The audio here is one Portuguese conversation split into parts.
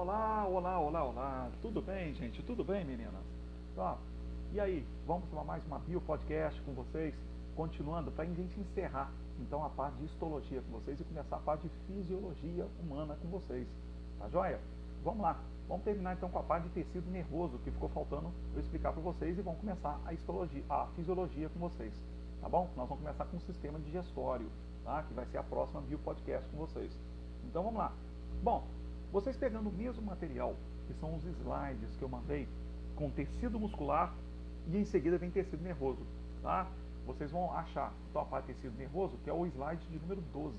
Olá, olá, olá, olá. Tudo bem, gente? Tudo bem, meninas? Tá. E aí, vamos para mais uma bio podcast com vocês, continuando para a gente encerrar então a parte de histologia com vocês e começar a parte de fisiologia humana com vocês. Tá joia? Vamos lá. Vamos terminar então com a parte de tecido nervoso que ficou faltando eu explicar para vocês e vamos começar a histologia, a fisiologia com vocês. Tá bom? Nós vamos começar com o sistema digestório, tá? Que vai ser a próxima bio podcast com vocês. Então vamos lá. Bom, vocês pegando o mesmo material, que são os slides que eu mandei, com tecido muscular e em seguida vem tecido nervoso, tá? Vocês vão achar de tecido nervoso, que é o slide de número 12,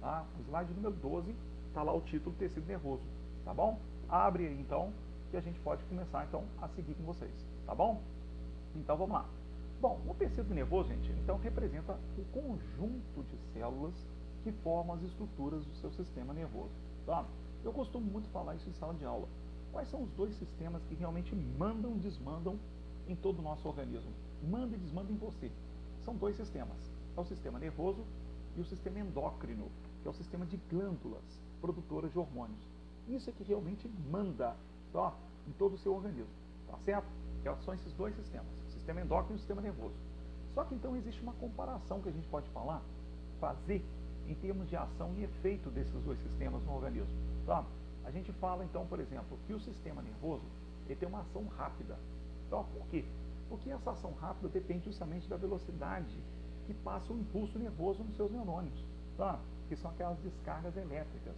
tá? O slide número 12 está lá o título tecido nervoso, tá bom? Abre aí então, que a gente pode começar então a seguir com vocês, tá bom? Então vamos lá. Bom, o tecido nervoso, gente, então representa o conjunto de células que formam as estruturas do seu sistema nervoso, tá? Eu costumo muito falar isso em sala de aula. Quais são os dois sistemas que realmente mandam e desmandam em todo o nosso organismo? Manda e desmanda em você. São dois sistemas. É o sistema nervoso e o sistema endócrino, que é o sistema de glândulas produtoras de hormônios. Isso é que realmente manda tá, em todo o seu organismo. Tá certo? São esses dois sistemas, o sistema endócrino e o sistema nervoso. Só que então existe uma comparação que a gente pode falar, fazer em termos de ação e efeito desses dois sistemas no organismo. Tá? A gente fala então, por exemplo, que o sistema nervoso ele tem uma ação rápida. Então, por quê? Porque essa ação rápida depende justamente da velocidade que passa o impulso nervoso nos seus neurônios, tá? que são aquelas descargas elétricas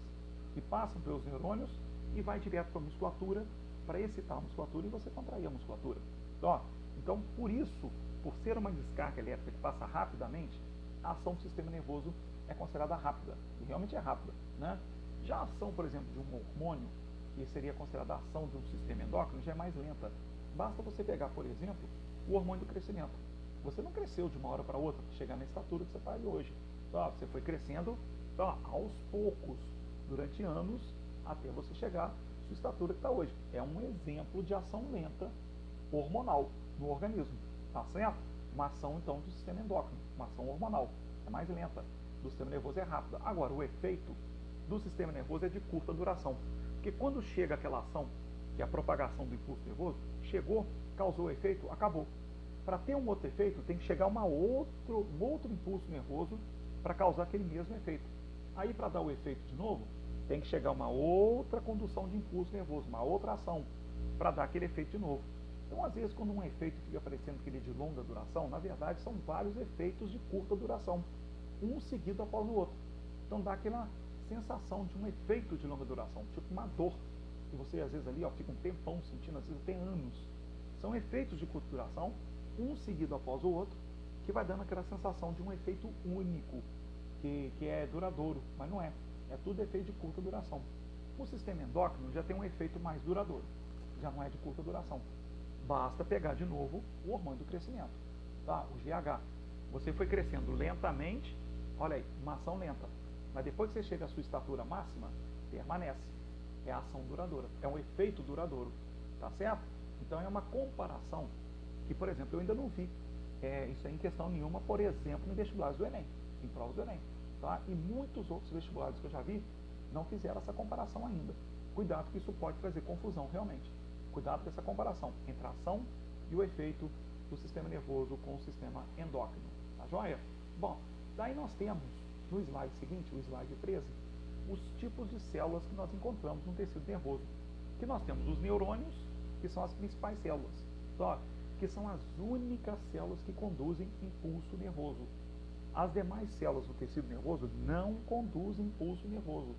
que passam pelos neurônios e vai direto para a musculatura para excitar a musculatura e você contrair a musculatura. Então, então, por isso, por ser uma descarga elétrica que passa rapidamente, a ação do sistema nervoso é considerada rápida, e realmente é rápida. Né? Já a ação, por exemplo, de um hormônio, que seria considerada a ação de um sistema endócrino, já é mais lenta. Basta você pegar, por exemplo, o hormônio do crescimento. Você não cresceu de uma hora para outra para chegar na estatura que você está hoje. Então, você foi crescendo então, aos poucos, durante anos, até você chegar à sua estatura que está hoje. É um exemplo de ação lenta hormonal no organismo. Tá certo? Uma ação, então, do sistema endócrino, uma ação hormonal. É mais lenta. Do sistema nervoso é rápida. Agora, o efeito do sistema nervoso é de curta duração. Porque quando chega aquela ação, que é a propagação do impulso nervoso, chegou, causou efeito, acabou. Para ter um outro efeito, tem que chegar uma outro, um outro impulso nervoso para causar aquele mesmo efeito. Aí, para dar o efeito de novo, tem que chegar uma outra condução de impulso nervoso, uma outra ação, para dar aquele efeito de novo. Então, às vezes, quando um efeito fica parecendo que ele é de longa duração, na verdade são vários efeitos de curta duração, um seguido após o outro. Então, dá aquela sensação de um efeito de longa duração, tipo uma dor, que você às vezes ali ó, fica um tempão sentindo, às vezes até anos. São efeitos de curta duração, um seguido após o outro, que vai dando aquela sensação de um efeito único, que, que é duradouro, mas não é. É tudo efeito de curta duração. O sistema endócrino já tem um efeito mais duradouro, já não é de curta duração. Basta pegar de novo o hormônio do crescimento, tá? o GH. Você foi crescendo lentamente, olha aí, uma ação lenta. Mas depois que você chega à sua estatura máxima, permanece. É a ação duradoura, é um efeito duradouro, tá certo? Então é uma comparação que, por exemplo, eu ainda não vi é, isso é em questão nenhuma, por exemplo, em vestibulares do Enem, em provas do Enem. Tá? E muitos outros vestibulares que eu já vi não fizeram essa comparação ainda. Cuidado que isso pode trazer confusão realmente. Cuidado com essa comparação entre a ação e o efeito do sistema nervoso com o sistema endócrino. Tá joia? Bom, daí nós temos no slide seguinte, o slide 13, os tipos de células que nós encontramos no tecido nervoso. Que nós temos os neurônios, que são as principais células, tá? que são as únicas células que conduzem impulso nervoso. As demais células do tecido nervoso não conduzem impulso nervoso,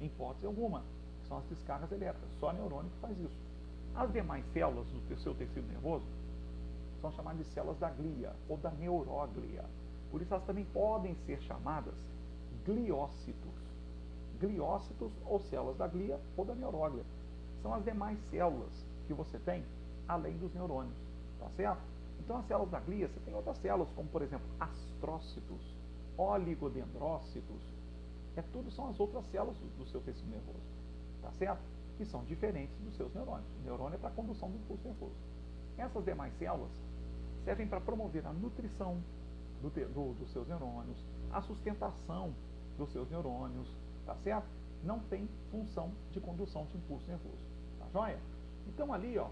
em hipótese alguma, são as descargas elétricas, só neurônio que faz isso. As demais células do seu tecido nervoso são chamadas de células da glia ou da neuróglia. Por isso elas também podem ser chamadas gliócitos. Gliócitos ou células da glia ou da neuróglia. São as demais células que você tem além dos neurônios. Tá certo? Então as células da glia, você tem outras células, como por exemplo astrócitos, oligodendrócitos. É tudo são as outras células do, seu tecido nervoso. Tá certo? Que são diferentes dos seus neurônios. O neurônio é para a condução do impulso nervoso. Essas demais células servem para promover a nutrição do, do, dos seus neurônios, a sustentação dos seus neurônios, tá certo? não tem função de condução de impulso nervoso. Tá joia? Então ali, ó,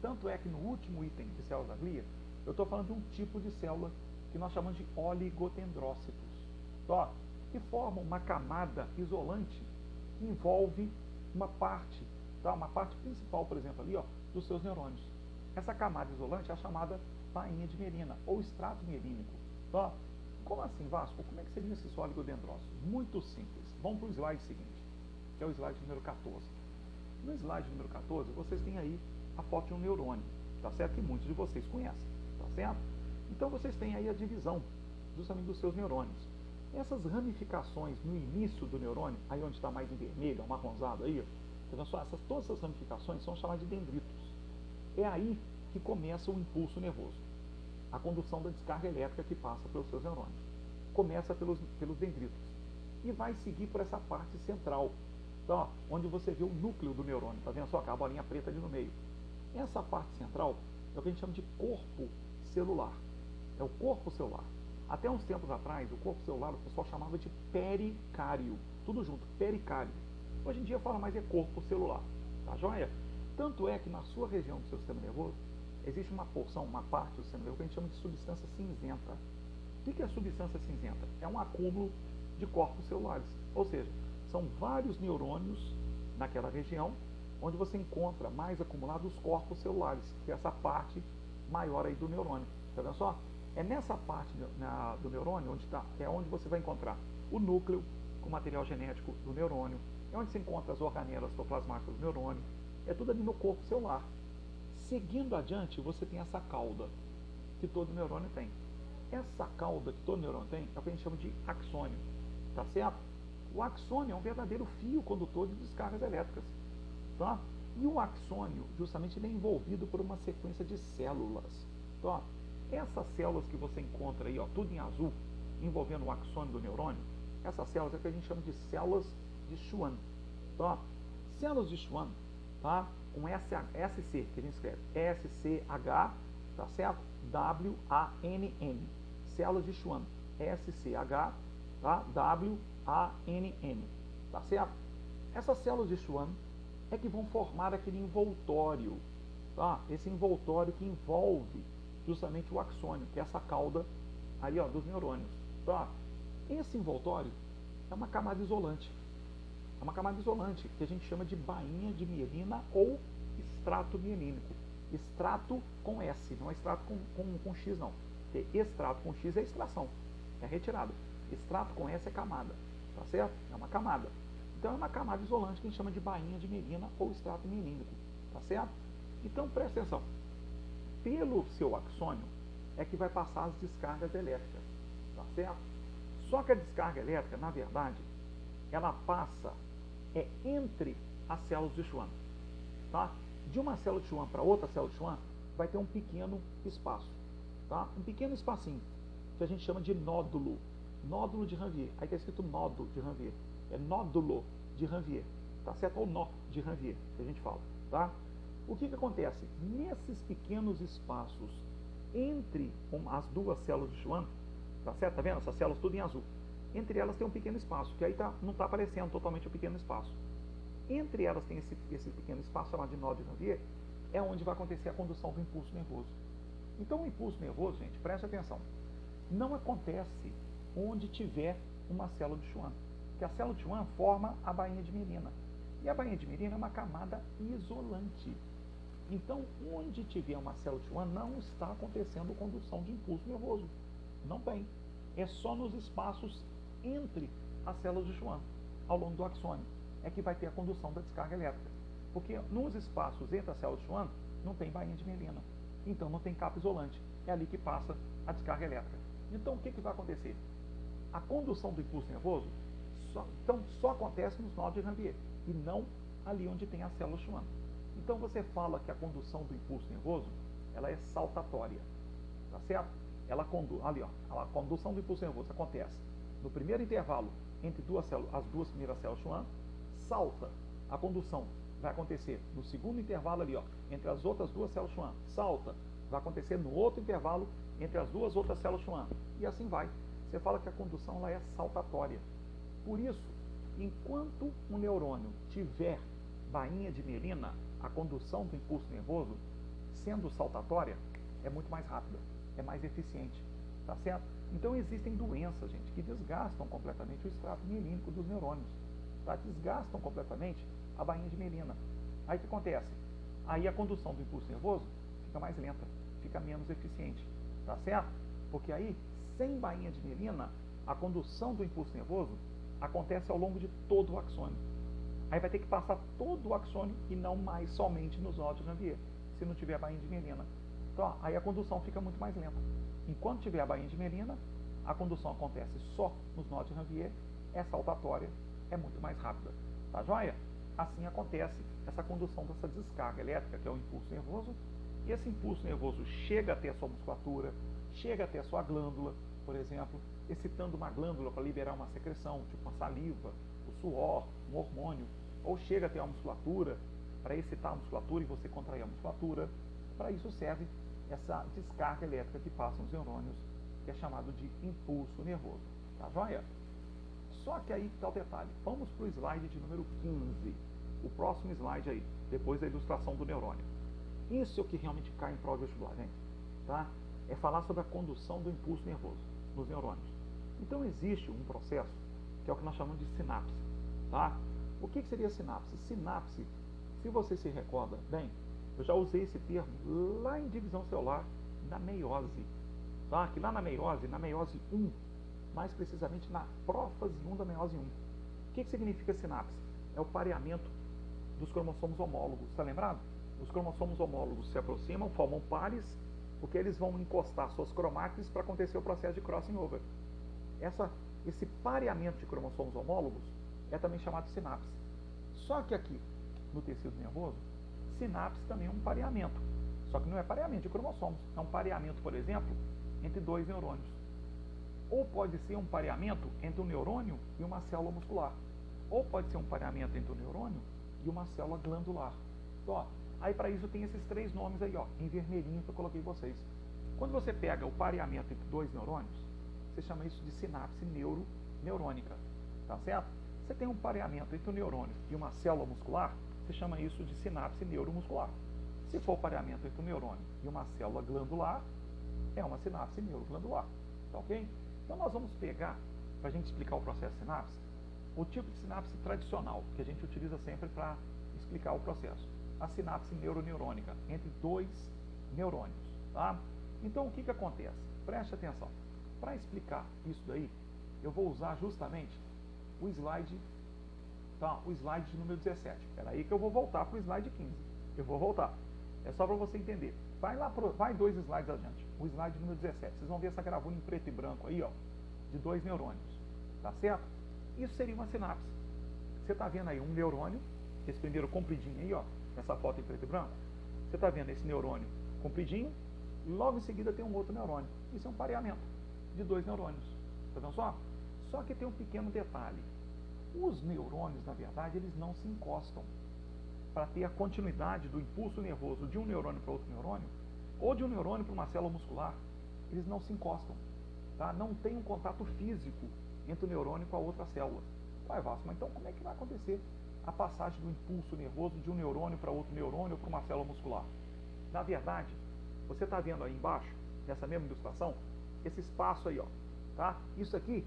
tanto é que no último item de células da glia, eu estou falando de um tipo de célula que nós chamamos de oligotendrócitos, tá? que formam uma camada isolante que envolve uma parte, tá? uma parte principal, por exemplo, ali, ó, dos seus neurônios. Essa camada isolante é a chamada bainha de mielina, ou extrato mielínico. Tá? Como assim, Vasco? Como é que seria esse oligodendrócitos? Muito simples. Vamos para o slide seguinte, que é o slide número 14. No slide número 14, vocês têm aí a foto de um neurônio, tá certo? Que muitos de vocês conhecem, tá certo? Então vocês têm aí a divisão justamente dos seus neurônios. Essas ramificações no início do neurônio, aí onde está mais em vermelho, amarronzado aí, tá vendo só? Essas, todas essas ramificações são chamadas de dendritos. É aí que começa o impulso nervoso, a condução da descarga elétrica que passa pelos seus neurônios. Começa pelos, pelos dendritos e vai seguir por essa parte central, tá? onde você vê o núcleo do neurônio, tá vendo só a bolinha preta ali no meio. Essa parte central é o que a gente chama de corpo celular, é o corpo celular. Até uns tempos atrás, o corpo celular o pessoal chamava de pericário, tudo junto, pericário. Hoje em dia fala mais é corpo celular, tá joia? Tanto é que na sua região do seu sistema nervoso existe uma porção, uma parte do nervoso que a gente chama de substância cinzenta. O que é substância cinzenta? É um acúmulo de corpos celulares, ou seja, são vários neurônios naquela região onde você encontra mais acumulados os corpos celulares, que é essa parte maior aí do neurônio. Tá vendo só? É nessa parte do neurônio onde tá, é onde você vai encontrar o núcleo com material genético do neurônio, é onde se encontra as organelas citoplasmáticas do neurônio, é tudo ali no corpo celular. Seguindo adiante, você tem essa cauda que todo neurônio tem. Essa cauda que todo neurônio tem é o que a gente chama de axônio, tá certo? O axônio é um verdadeiro fio condutor de descargas elétricas, tá? E o axônio, justamente, ele é envolvido por uma sequência de células, tá? Essas células que você encontra aí, ó, tudo em azul, envolvendo o axônio do neurônio, essas células é o que a gente chama de células de Schwann, tá? Células de Schwann tá? Com SC, que a gente escreve S-C-H, tá certo? W-A-N-N. Células de Schwann. S-C-H, tá? W-A-N-N. Tá certo? Essas células de Schwann é que vão formar aquele envoltório, tá? Esse envoltório que envolve justamente o axônio, que é essa cauda aí, ó, dos neurônios, tá? Esse envoltório é uma camada isolante. É uma camada isolante, que a gente chama de bainha de mielina ou extrato mielínico. Extrato com S, não é extrato com, com, com X não. Porque extrato com X é extração, é retirada. Extrato com S é camada, tá certo? É uma camada. Então é uma camada isolante que a gente chama de bainha de mielina ou extrato mielínico, tá certo? Então presta atenção. Pelo seu axônio é que vai passar as descargas elétricas, tá certo? Só que a descarga elétrica, na verdade, ela passa é entre as células de Schwann. Tá? De uma célula de Schwann para outra célula de Schwann, vai ter um pequeno espaço. Tá? Um pequeno espacinho, que a gente chama de nódulo. Nódulo de Ranvier. Aí está escrito nódulo de Ranvier. É nódulo de Ranvier. Tá certo? Ou nó de Ranvier, que a gente fala. Tá? O que, que acontece? Nesses pequenos espaços entre as duas células de Schwann, tá certo? Tá vendo? Essas células tudo em azul. Entre elas tem um pequeno espaço, que aí tá, não está aparecendo totalmente o pequeno espaço. Entre elas tem esse, esse pequeno espaço chamado de nó de Ranvier, é onde vai acontecer a condução do impulso nervoso. Então o impulso nervoso, gente, preste atenção, não acontece onde tiver uma célula de Schwann. Que a célula de Schwann forma a bainha de mielina. E a bainha de mielina é uma camada isolante. Então, onde tiver uma célula de Schwann, não está acontecendo condução de impulso nervoso. Não tem. É só nos espaços entre as células de Schwann, ao longo do axônio, é que vai ter a condução da descarga elétrica. Porque nos espaços entre as células de Schwann não tem bainha de mielina. Então não tem capa isolante. É ali que passa a descarga elétrica. Então o que, que vai acontecer? A condução do impulso nervoso só, então, só acontece nos nós de Ranvier e não ali onde tem a célula Schwann. Então você fala que a condução do impulso nervoso ela é saltatória. Tá certo? Ela conduz, ali ó, a condução do impulso nervoso acontece no primeiro intervalo entre duas células, as duas primeiras células Schwann, salta a condução. Vai acontecer no segundo intervalo ali, ó, entre as outras duas células Schwann, salta. Vai acontecer no outro intervalo entre as duas outras células Schwann. E assim vai. Você fala que a condução lá é saltatória. Por isso enquanto um neurônio tiver bainha de mielina, a condução do impulso nervoso, sendo saltatória, é muito mais rápida, é mais eficiente, tá certo? Então existem doenças, gente, que desgastam completamente o extrato mielínico dos neurônios, tá? Desgastam completamente a bainha de mielina. Aí o que acontece? Aí a condução do impulso nervoso fica mais lenta, fica menos eficiente, tá certo? Porque aí, sem bainha de mielina, a condução do impulso nervoso acontece ao longo de todo o axônio. Aí vai ter que passar todo o axônio e não mais somente nos nódulos de Ranvier, se não tiver bainha de mielina. Então, ó, aí a condução fica muito mais lenta. Enquanto tiver a bainha de mielina, a condução acontece só nos nódulos de Ranvier, é saltatória, é muito mais rápida. Tá joia? Assim acontece essa condução dessa descarga elétrica, que é o impulso nervoso, e esse impulso nervoso chega até a sua musculatura, chega até a sua glândula, por exemplo, excitando uma glândula para liberar uma secreção, tipo uma saliva, o suor, um hormônio, ou chega até a musculatura para excitar a musculatura e você contrair a musculatura. Para isso serve essa descarga elétrica que passa nos neurônios, que é chamado de impulso nervoso. Tá joia? Só que aí está o detalhe. Vamos para o slide de número 15. O próximo slide aí, depois da ilustração do neurônio. Isso é o que realmente cai em prova vestibular, gente. Tá? É falar sobre a condução do impulso nervoso nos neurônios. Então existe um processo que é o que nós chamamos de sinapse. Tá? O que, que seria sinapse? Sinapse, se você se recorda bem, eu já usei esse termo lá em divisão celular, na meiose. Tá? Que lá na meiose, na meiose 1, mais precisamente na prófase 1 da meiose 1. O que, que significa sinapse? É o pareamento dos cromossomos homólogos. Está lembrado? Os cromossomos homólogos se aproximam, formam pares, porque eles vão encostar suas cromátides para acontecer o processo de crossing over. Essa, esse pareamento de cromossomos homólogos é também chamado sinapse. Só que aqui, no tecido nervoso, sinapse também é um pareamento. Só que não é pareamento de cromossomos, é um pareamento, por exemplo, entre dois neurônios. Ou pode ser um pareamento entre um neurônio e uma célula muscular. Ou pode ser um pareamento entre um neurônio e uma célula glandular. Então, ó, aí para isso tem esses três nomes aí, ó, em vermelhinho que eu coloquei vocês. Quando você pega o pareamento entre dois neurônios, você chama isso de sinapse neuroneurônica, tá certo? Você tem um pareamento entre um neurônio e uma célula muscular, você chama isso de sinapse neuromuscular. Se for pareamento entre um neurônio e uma célula glandular, é uma sinapse neuroglandular, tá ok? Então nós vamos pegar, para a gente explicar o processo sinapse, o tipo de sinapse tradicional, que a gente utiliza sempre para explicar o processo. A sinapse neuroneurônica, entre dois neurônios. Tá? Então o que, que acontece? Preste atenção. Para explicar isso daí, eu vou usar justamente o slide, tá? o slide de número 17. Espera aí que eu vou voltar para o slide 15. Eu vou voltar. É só para você entender. Vai lá, pro, vai dois slides adiante. O slide número 17. Vocês vão ver essa gravura em preto e branco aí, ó, de dois neurônios. Tá certo? Isso seria uma sinapse. Você está vendo aí um neurônio, esse primeiro compridinho aí, ó, essa foto em preto e branco. Você está vendo esse neurônio compridinho, logo em seguida tem um outro neurônio. Isso é um pareamento de dois neurônios. Tá vendo só? Só que tem um pequeno detalhe. Os neurônios, na verdade, eles não se encostam. Para ter a continuidade do impulso nervoso de um neurônio para outro neurônio, ou de um neurônio para uma célula muscular, eles não se encostam. Tá? Não tem um contato físico entre o neurônio com a outra célula. Vai, Vasco, mas então como é que vai acontecer a passagem do impulso nervoso de um neurônio para outro neurônio ou para uma célula muscular? Na verdade, você está vendo aí embaixo, nessa mesma ilustração, esse espaço aí, ó, tá? Isso aqui,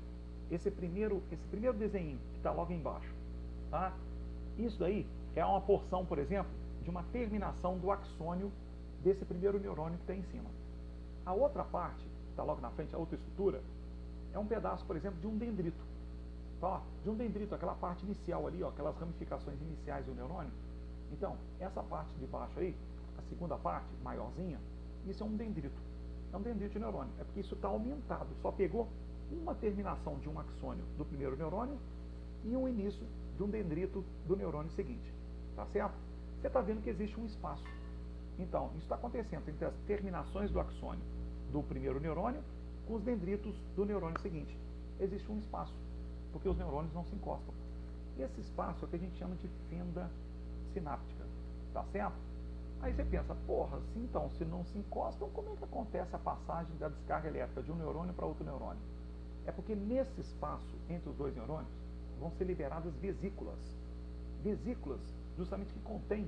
esse primeiro, esse primeiro desenho que está logo embaixo, tá? Isso daí é uma porção, por exemplo, de uma terminação do axônio desse primeiro neurônio que está em cima. A outra parte, que está logo na frente, a outra estrutura, é um pedaço, por exemplo, de um dendrito. Tá? De um dendrito, aquela parte inicial ali, ó, aquelas ramificações iniciais do neurônio. Então, essa parte de baixo aí, a segunda parte, maiorzinha, isso é um dendrito. É um dendrito de neurônio. É porque isso está aumentado. Só pegou uma terminação de um axônio do primeiro neurônio e um início de um dendrito do neurônio seguinte. Tá certo? Você está vendo que existe um espaço. Então, isso está acontecendo entre as terminações do axônio do primeiro neurônio com os dendritos do neurônio seguinte. Existe um espaço, porque os neurônios não se encostam. Esse espaço é o que a gente chama de fenda sináptica. Tá certo? Aí você pensa, porra, se então, se não se encostam, como é que acontece a passagem da descarga elétrica de um neurônio para outro neurônio? É porque nesse espaço entre os dois neurônios vão ser liberadas vesículas. Vesículas, justamente que contêm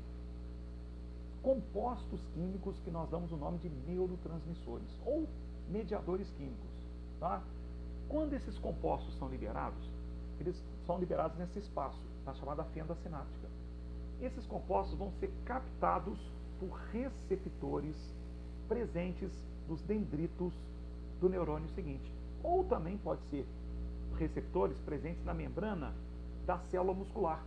compostos químicos que nós damos o nome de neurotransmissores ou mediadores químicos. Tá? Quando esses compostos são liberados, eles são liberados nesse espaço, na chamada fenda sináptica. Esses compostos vão ser captados por receptores presentes nos dendritos do neurônio seguinte. Ou também pode ser receptores presentes na membrana da célula muscular.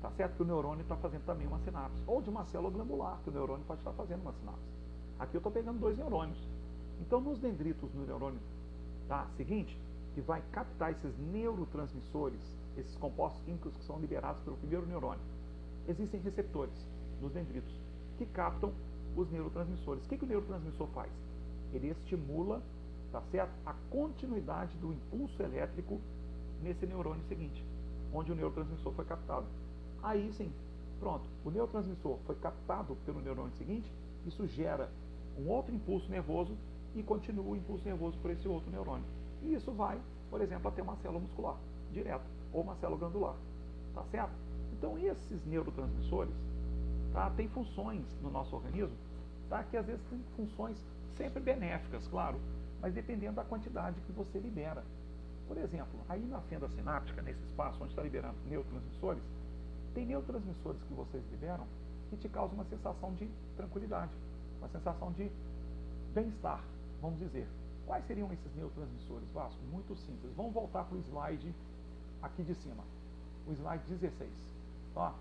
Tá certo que o neurônio está fazendo também uma sinapse. Ou de uma célula glandular, que o neurônio pode estar fazendo uma sinapse. Aqui eu estou pegando dois neurônios. Então, nos dendritos do neurônio tá, seguinte, que vai captar esses neurotransmissores, esses compostos químicos que são liberados pelo primeiro neurônio, existem receptores nos dendritos que captam os neurotransmissores. O que, que o neurotransmissor faz? Ele estimula tá certo? a continuidade do impulso elétrico nesse neurônio seguinte, onde o neurotransmissor foi captado. Aí sim, pronto, o neurotransmissor foi captado pelo neurônio seguinte, isso gera um outro impulso nervoso e continua o impulso nervoso por esse outro neurônio. E isso vai, por exemplo, até uma célula muscular, direto, ou uma célula glandular. Tá certo? Então esses neurotransmissores tá, têm funções no nosso organismo, tá, que às vezes têm funções sempre benéficas, claro, mas dependendo da quantidade que você libera. Por exemplo, aí na fenda sináptica, nesse espaço onde está liberando neurotransmissores, tem neurotransmissores que vocês liberam que te causam uma sensação de tranquilidade, uma sensação de bem-estar, vamos dizer. Quais seriam esses neurotransmissores, Vasco? Muito simples. Vamos voltar para o slide aqui de cima, o slide 16. Ó,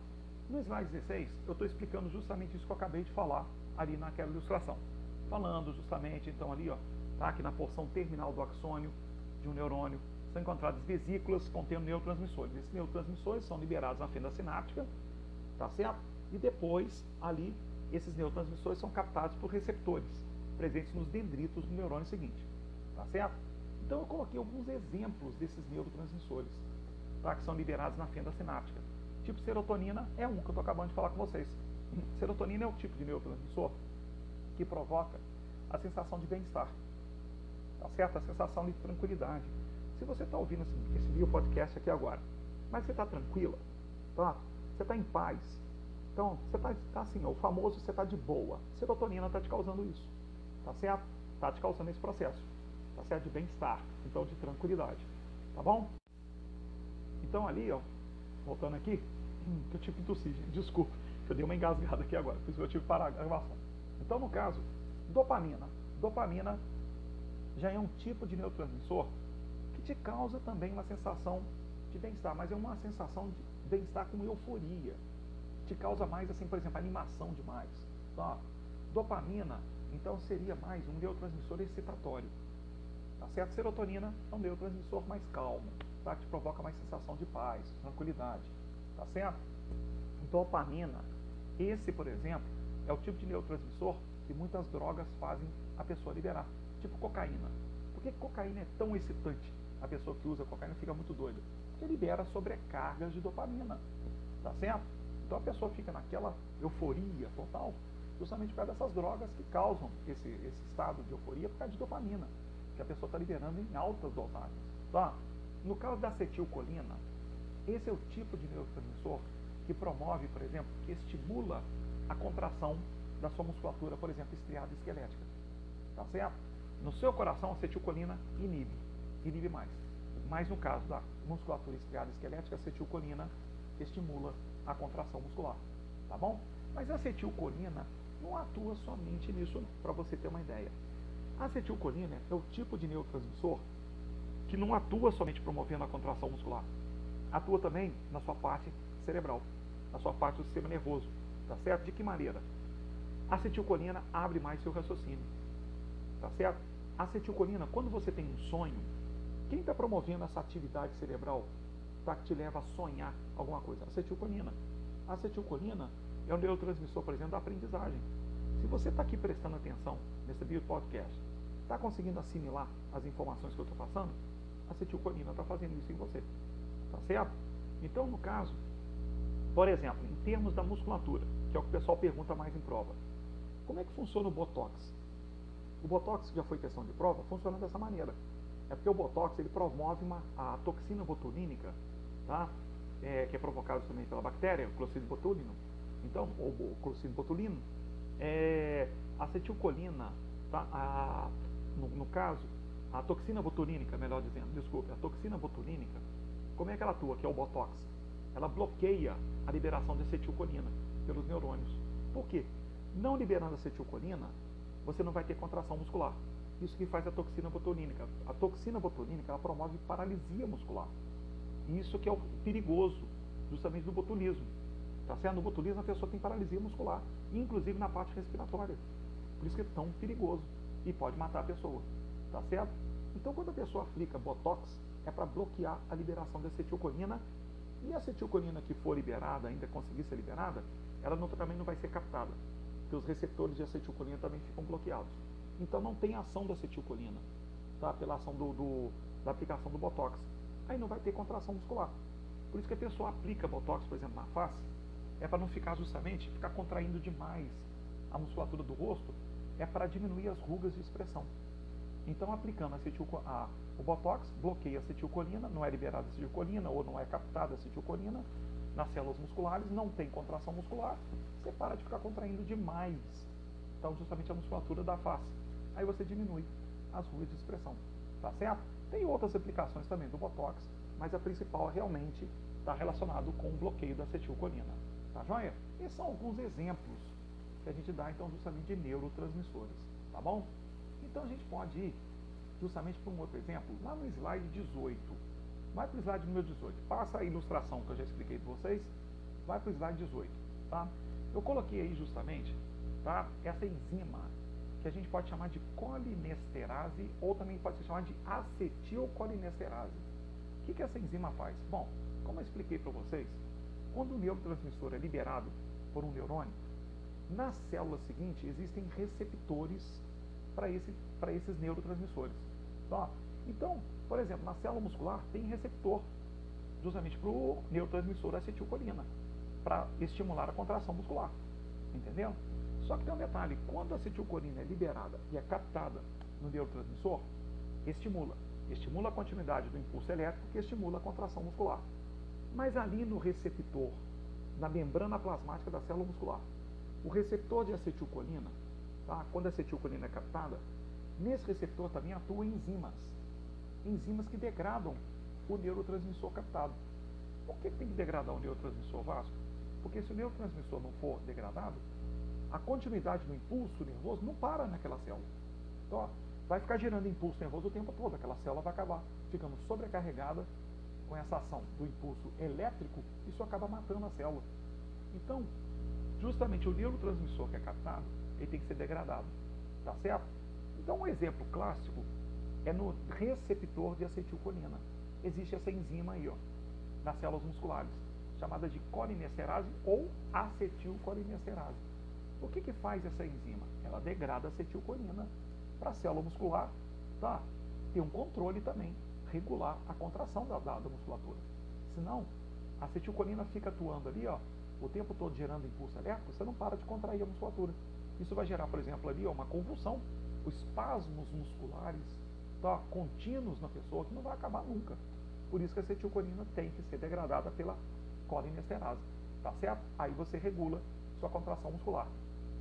no slide 16, eu estou explicando justamente isso que eu acabei de falar ali naquela ilustração. Falando justamente, então, ali, ó, tá? que na porção terminal do axônio de um neurônio são encontradas vesículas contendo neurotransmissores. Esses neurotransmissores são liberados na fenda sináptica, tá certo? E depois, ali, esses neurotransmissores são captados por receptores presentes nos dendritos do neurônio seguinte, tá certo? Então eu coloquei alguns exemplos desses neurotransmissores, tá? que são liberados na fenda sináptica. Tipo serotonina é um que eu estou acabando de falar com vocês. Serotonina é o tipo de neurotransmissor que provoca a sensação de bem-estar tá certo? A sensação de tranquilidade. Se você está ouvindo esse, esse vídeo podcast aqui agora, mas você está tranquila, tá? Você está em paz. Então, você está tá assim, ó, o famoso você está de boa. Serotonina está te causando isso, tá certo? Está te causando esse processo, tá certo? De bem-estar, então de tranquilidade, tá bom? Então ali, ó, voltando aqui, hum, que eu tive que tossir, desculpa, eu dei uma engasgada aqui agora, por isso eu tive que parar a gravação. Então, no caso, dopamina. Dopamina já é um tipo de neurotransmissor que te causa também uma sensação de bem-estar, mas é uma sensação de bem-estar com euforia. Te causa mais, assim, por exemplo, animação demais. Tá? Dopamina, então, seria mais um neurotransmissor excitatório. Tá certo? Serotonina é um neurotransmissor mais calmo, tá? que te provoca mais sensação de paz, tranquilidade. Tá certo? Dopamina, esse, por exemplo, é o tipo de neurotransmissor que muitas drogas fazem a pessoa liberar tipo cocaína. Por que cocaína é tão excitante? A pessoa que usa cocaína fica muito doida. Porque libera sobrecargas de dopamina. Tá certo? Então a pessoa fica naquela euforia total, justamente por causa dessas drogas que causam esse, esse estado de euforia por causa de dopamina, que a pessoa está liberando em altas dosagens. Tá? No caso da acetilcolina, esse é o tipo de neurotransmissor que promove, por exemplo, que estimula a contração da sua musculatura, por exemplo, estriada esquelética. Tá certo? No seu coração, a acetilcolina inibe, inibe mais. Mas no caso da musculatura estriada esquelética, a acetilcolina estimula a contração muscular. Tá bom? Mas a acetilcolina não atua somente nisso, para você ter uma ideia. A acetilcolina é o tipo de neurotransmissor que não atua somente promovendo a contração muscular. Atua também na sua parte cerebral, na sua parte do sistema nervoso. Tá certo? De que maneira? A acetilcolina abre mais seu raciocínio Tá certo? Acetilcolina, quando você tem um sonho, quem está promovendo essa atividade cerebral tá, que te leva a sonhar alguma coisa? Acetilcolina. Acetilcolina é um neurotransmissor, por exemplo, da aprendizagem. Se você está aqui prestando atenção nesse vídeo podcast, está conseguindo assimilar as informações que eu estou passando, acetilcolina está fazendo isso em você. Tá certo? Então, no caso, por exemplo, em termos da musculatura, que é o que o pessoal pergunta mais em prova, como é que funciona o Botox? O Botox, já foi questão de prova, funciona dessa maneira. É porque o Botox ele promove uma, a toxina botulínica, tá? É, que é provocado também pela bactéria, o Clostridium botulino. Então, o Clostridium botulino. É, acetilcolina, tá? A, no, no, caso, a toxina botulínica, melhor dizendo, desculpe, a toxina botulínica, como é que ela atua, que é o Botox? Ela bloqueia a liberação de acetilcolina pelos neurônios. Por quê? Não liberando acetilcolina, você não vai ter contração muscular. Isso que faz a toxina botulínica. A toxina botulínica ela promove paralisia muscular. Isso que é o perigoso, justamente do botulismo. Tá certo? No botulismo a pessoa tem paralisia muscular, inclusive na parte respiratória. Por isso que é tão perigoso e pode matar a pessoa. Tá certo? Então quando a pessoa aplica Botox, é para bloquear a liberação de acetilcolina e a acetilcolina que for liberada, ainda conseguir ser liberada, ela não, também não vai ser captada que os receptores de acetilcolina também ficam bloqueados. Então não tem ação da acetilcolina, tá? pela ação do, do, da aplicação do Botox. Aí não vai ter contração muscular. Por isso que a pessoa aplica Botox, por exemplo, na face, é para não ficar justamente, ficar contraindo demais a musculatura do rosto, é para diminuir as rugas de expressão. Então, aplicando a, o Botox, bloqueia a acetilcolina, não é liberada acetilcolina ou não é captada acetilcolina, nas células musculares, não tem contração muscular, você para de ficar contraindo demais. Então, justamente a musculatura da face. Aí você diminui as ruas de expressão. Tá certo? Tem outras aplicações também do Botox, mas a principal realmente está relacionado com o bloqueio da acetilcolina. Tá joia? Esses são alguns exemplos que a gente dá, então, justamente de neurotransmissores. Tá bom? Então, a gente pode ir justamente para um outro exemplo, lá no slide 18 Vai para o slide número 18. Passa a ilustração que eu já expliquei para vocês. Vai para o slide 18. Tá? Eu coloquei aí justamente tá, essa enzima que a gente pode chamar de colinesterase ou também pode ser chamada de acetilcolinesterase. O que, que essa enzima faz? Bom, como eu expliquei para vocês, quando o neurotransmissor é liberado por um neurônio, na célula seguinte existem receptores para esse, esses neurotransmissores. Tá? Então, por exemplo, na célula muscular tem receptor justamente para o neurotransmissor acetilcolina, para estimular a contração muscular. Entendeu? Só que tem um detalhe, quando a acetilcolina é liberada e é captada no neurotransmissor, estimula. Estimula a continuidade do impulso elétrico que estimula a contração muscular. Mas ali no receptor, na membrana plasmática da célula muscular, o receptor de acetilcolina, tá? quando a acetilcolina é captada, nesse receptor também atuam enzimas enzimas que degradam o neurotransmissor captado. Por que tem que degradar o neurotransmissor vasco? Porque se o neurotransmissor não for degradado, a continuidade do impulso nervoso não para naquela célula. Então, ó, vai ficar gerando impulso nervoso o tempo todo. Aquela célula vai acabar ficando sobrecarregada com essa ação do impulso elétrico, isso acaba matando a célula. Então, justamente o neurotransmissor que é captado, ele tem que ser degradado. Tá certo? Então, um exemplo clássico é no receptor de acetilcolina. Existe essa enzima aí, ó, nas células musculares, chamada de colinesterase ou acetilcolinesterase. O que, que faz essa enzima? Ela degrada a acetilcolina para a célula muscular, tá? Tem um controle também, regular a contração da, da, da musculatura. Senão, a acetilcolina fica atuando ali, ó, o tempo todo gerando impulso elétrico, você não para de contrair a musculatura. Isso vai gerar, por exemplo, ali ó, uma convulsão, os espasmos musculares, tá, contínuos na pessoa que não vai acabar nunca. Por isso que a acetilcolina tem que ser degradada pela colinesterase. Tá certo? Aí você regula sua contração muscular.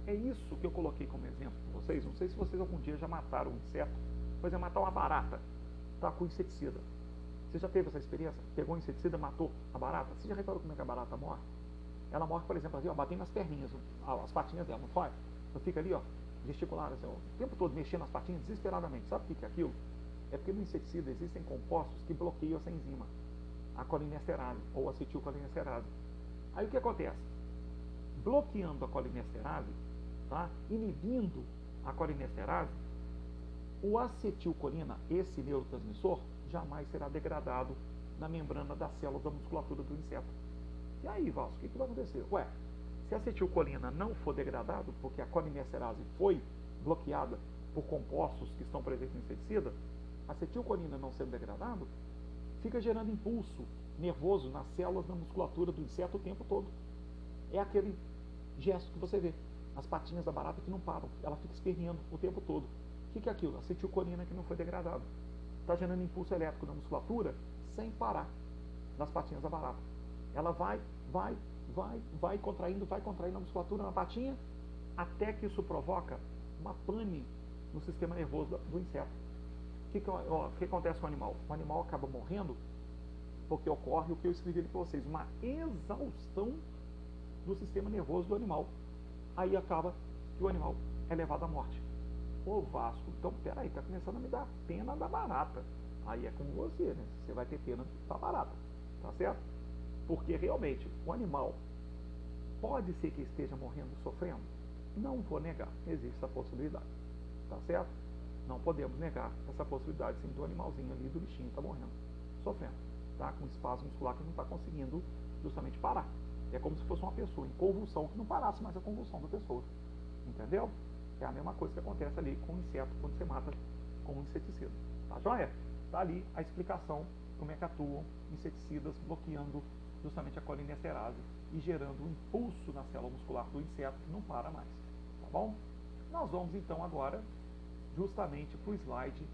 É isso que eu coloquei como exemplo para vocês. Não sei se vocês algum dia já mataram um inseto. Por exemplo, matar uma barata tá, com inseticida. Você já teve essa experiência? Pegou um inseticida, matou a barata? Você já reparou como é que a barata morre? Ela morre, por exemplo, ali, ó, batendo nas perninhas, as patinhas dela, não faz? Então fica ali, ó, gesticular, assim, o tempo todo mexendo as patinhas desesperadamente. Sabe o que é aquilo? É porque no inseticida existem compostos que bloqueiam essa enzima, a colinesterase ou acetilcolinesterase. Aí o que acontece? Bloqueando a colinesterase, tá? inibindo a colinesterase, o acetilcolina, esse neurotransmissor, jamais será degradado na membrana da célula da musculatura do inseto. E aí, Valso, o que, que vai acontecer? Ué, se a acetilcolina não for degradada, porque a colinesterase foi bloqueada por compostos que estão presentes no inseticida, a acetilcolina não sendo degradada, fica gerando impulso nervoso nas células da musculatura do inseto o tempo todo. É aquele gesto que você vê, as patinhas da barata que não param, ela fica esperneando o tempo todo. O que é aquilo? Acetilcolina que não foi degradada. Está gerando impulso elétrico na musculatura sem parar. nas patinhas da barata. Ela vai, vai, vai, vai contraindo, vai contraindo a musculatura na patinha, até que isso provoca uma pane no sistema nervoso do inseto. O que, que, que acontece com o animal? O animal acaba morrendo porque ocorre o que eu escrevi ali para vocês, uma exaustão do sistema nervoso do animal. Aí acaba que o animal é levado à morte. Ô Vasco, então peraí, está começando a me dar pena da barata. Aí é com você, né? Você vai ter pena da barata, tá certo? Porque realmente o animal pode ser que esteja morrendo, sofrendo. Não vou negar, existe essa possibilidade, tá certo? Não podemos negar essa possibilidade, sim, do animalzinho ali, do bichinho, está morrendo, sofrendo, tá? Com espasmo muscular que não está conseguindo justamente parar. É como se fosse uma pessoa em convulsão que não parasse mais a convulsão da pessoa. Entendeu? É a mesma coisa que acontece ali com o inseto quando você mata com um inseticida. Tá joia? Está ali a explicação como é que atuam inseticidas bloqueando justamente a colinesterase e gerando um impulso na célula muscular do inseto que não para mais. Tá bom? Nós vamos então agora justamente para o slide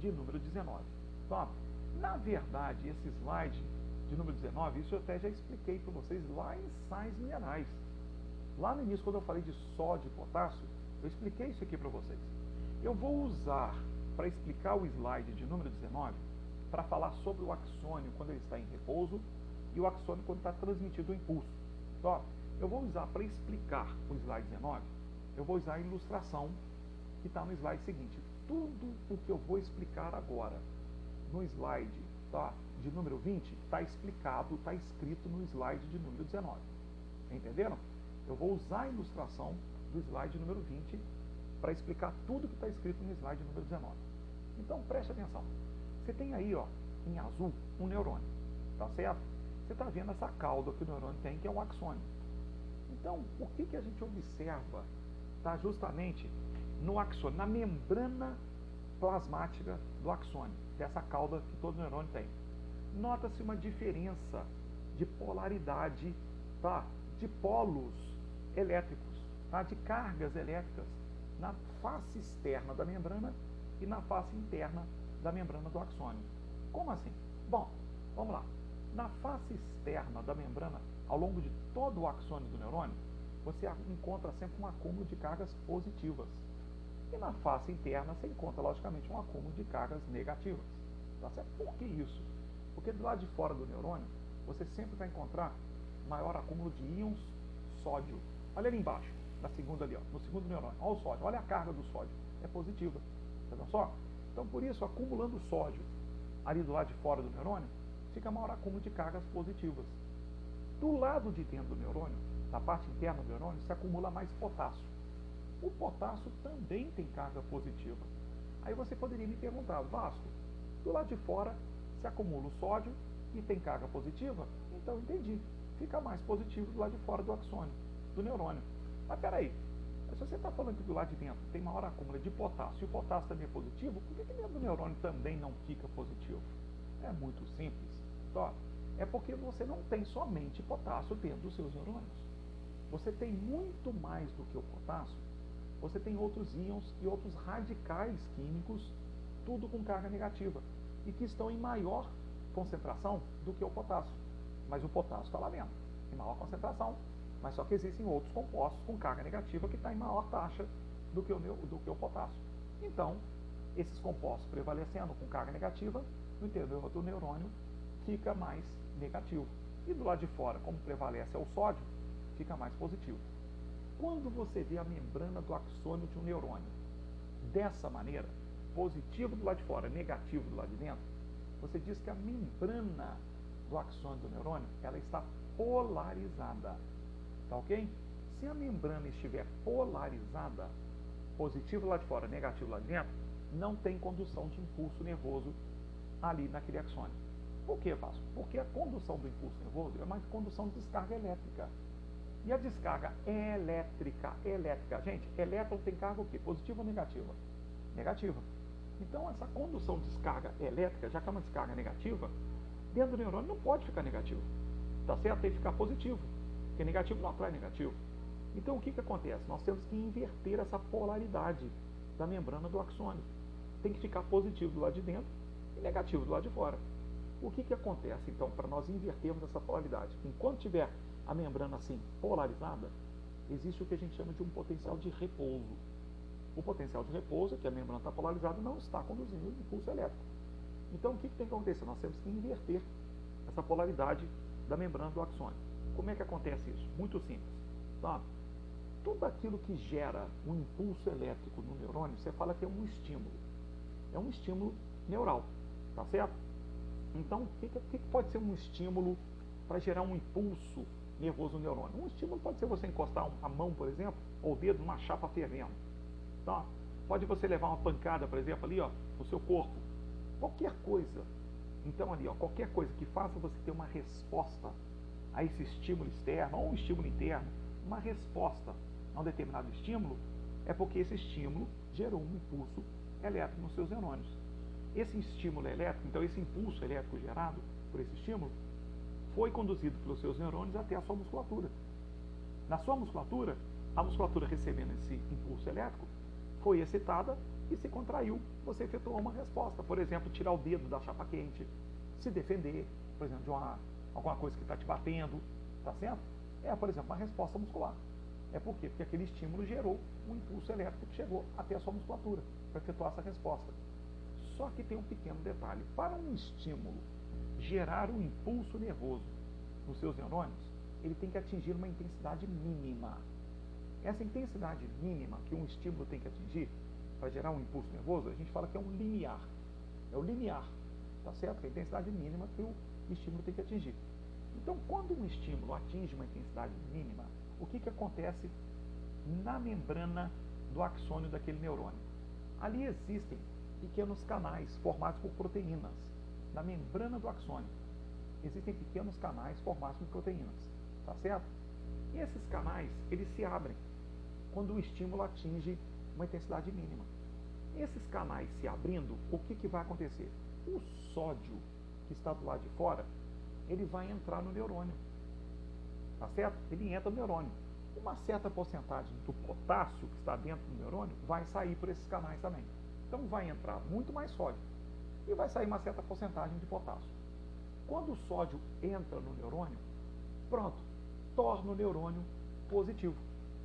de número 19. Então, na verdade, esse slide de número 19, isso eu até já expliquei para vocês lá em sais minerais. Lá no início, quando eu falei de sódio e potássio, eu expliquei isso aqui para vocês. Eu vou usar para explicar o slide de número 19 para falar sobre o axônio quando ele está em repouso e o axônio quando está transmitido o impulso. Então, eu vou usar para explicar o slide 19, eu vou usar a ilustração que está no slide seguinte. Tudo o que eu vou explicar agora no slide tá, de número 20 está explicado, está escrito no slide de número 19. Entenderam? Eu vou usar a ilustração do slide número 20 para explicar tudo que está escrito no slide número 19. Então preste atenção. Você tem aí, ó, em azul, um neurônio. Tá certo? Você está vendo essa cauda que o neurônio tem, que é o axônio. Então, o que, que a gente observa tá, justamente no axônio, na membrana plasmática do axônio, dessa cauda que todo neurônio tem? Nota-se uma diferença de polaridade, tá? de polos elétricos, tá? de cargas elétricas na face externa da membrana e na face interna da membrana do axônio. Como assim? Bom, vamos lá. Na face externa da membrana, ao longo de todo o axônio do neurônio, você encontra sempre um acúmulo de cargas positivas. E na face interna você encontra, logicamente, um acúmulo de cargas negativas. Tá certo? Por que isso? Porque do lado de fora do neurônio, você sempre vai encontrar maior acúmulo de íons sódio. Olha ali embaixo, na segunda ali, ó, no segundo neurônio. Olha o sódio, olha a carga do sódio. É positiva. Tá vendo só? Então, por isso, acumulando sódio ali do lado de fora do neurônio, fica maior acúmulo de cargas positivas. Do lado de dentro do neurônio, na parte interna do neurônio, se acumula mais potássio. O potássio também tem carga positiva. Aí você poderia me perguntar, Vasco, do lado de fora se acumula o sódio e tem carga positiva? Então entendi. Fica mais positivo do lado de fora do axônio, do neurônio. Mas peraí, se você está falando que do lado de dentro tem maior acúmulo de potássio e o potássio também é positivo, por que, que dentro do neurônio também não fica positivo? É muito simples. É porque você não tem somente potássio dentro dos seus neurônios. Você tem muito mais do que o potássio. Você tem outros íons e outros radicais químicos, tudo com carga negativa, e que estão em maior concentração do que o potássio. Mas o potássio está lá dentro, em maior concentração, mas só que existem outros compostos com carga negativa que está em maior taxa do que, o, do que o potássio. Então, esses compostos prevalecendo com carga negativa, no interior do neurônio fica mais negativo. E do lado de fora, como prevalece é o sódio, fica mais positivo. Quando você vê a membrana do axônio de um neurônio dessa maneira, positivo do lado de fora, negativo do lado de dentro, você diz que a membrana do axônio do neurônio ela está polarizada. Tá ok? Se a membrana estiver polarizada, positivo lá de fora, negativo lá de dentro, não tem condução de impulso nervoso ali naquele axônio. Por que, faço? Porque a condução do impulso nervoso é uma condução de descarga elétrica. E a descarga elétrica, elétrica, gente, elétron tem carga o quê? Positiva ou negativa? Negativa. Então, essa condução de descarga elétrica, já que é uma descarga negativa, dentro do neurônio não pode ficar negativo. Tá certo? Tem que ficar positivo. Porque negativo não atrai negativo. Então o que, que acontece? Nós temos que inverter essa polaridade da membrana do axônio. Tem que ficar positivo do lado de dentro e negativo do lado de fora. O que, que acontece, então, para nós invertermos essa polaridade? Enquanto tiver a membrana assim polarizada, existe o que a gente chama de um potencial de repouso. O potencial de repouso, que a membrana está polarizada, não está conduzindo o impulso elétrico. Então, o que, que tem que acontecer? Nós temos que inverter essa polaridade da membrana do axônio. Como é que acontece isso? Muito simples. Tá? Tudo aquilo que gera um impulso elétrico no neurônio, você fala que é um estímulo. É um estímulo neural, tá certo? Então, o que, que, pode ser um estímulo para gerar um impulso nervoso no neurônio? Um estímulo pode ser você encostar a mão, por exemplo, ou o dedo numa chapa fervendo. Tá? Pode você levar uma pancada, por exemplo, ali ó, no seu corpo. Qualquer coisa. Então, ali, ó, qualquer coisa que faça você ter uma resposta a esse estímulo externo ou um estímulo interno, uma resposta a um determinado estímulo, é porque esse estímulo gerou um impulso elétrico nos seus neurônios. Esse estímulo elétrico, então esse impulso elétrico gerado por esse estímulo, foi conduzido pelos seus neurônios até a sua musculatura. Na sua musculatura, a musculatura recebendo esse impulso elétrico foi excitada e se contraiu. Você efetuou uma resposta. Por exemplo, tirar o dedo da chapa quente, se defender, por exemplo, de uma, alguma coisa que está te batendo, tá certo? É, por exemplo, uma resposta muscular. É por quê? Porque aquele estímulo gerou um impulso elétrico que chegou até a sua musculatura para efetuar essa resposta. Só que tem um pequeno detalhe. Para um estímulo gerar um impulso nervoso nos seus neurônios, ele tem que atingir uma intensidade mínima. Essa intensidade mínima que um estímulo tem que atingir para gerar um impulso nervoso, a gente fala que é um limiar. É o limiar, tá certo? É a intensidade mínima que o estímulo tem que atingir. Então, quando um estímulo atinge uma intensidade mínima, o que, que acontece na membrana do axônio daquele neurônio? Ali existem pequenos canais formados por proteínas. Na membrana do axônio existem pequenos canais formados por proteínas, tá certo? E esses canais, eles se abrem quando o estímulo atinge uma intensidade mínima. Esses canais se abrindo, o que, que vai acontecer? O sódio que está do lado de fora, ele vai entrar no neurônio. Tá certo? Ele entra no neurônio. Uma certa porcentagem do potássio que está dentro do neurônio vai sair por esses canais também. Então vai entrar muito mais sódio e vai sair uma certa porcentagem de potássio. Quando o sódio entra no neurônio, pronto, torna o neurônio positivo,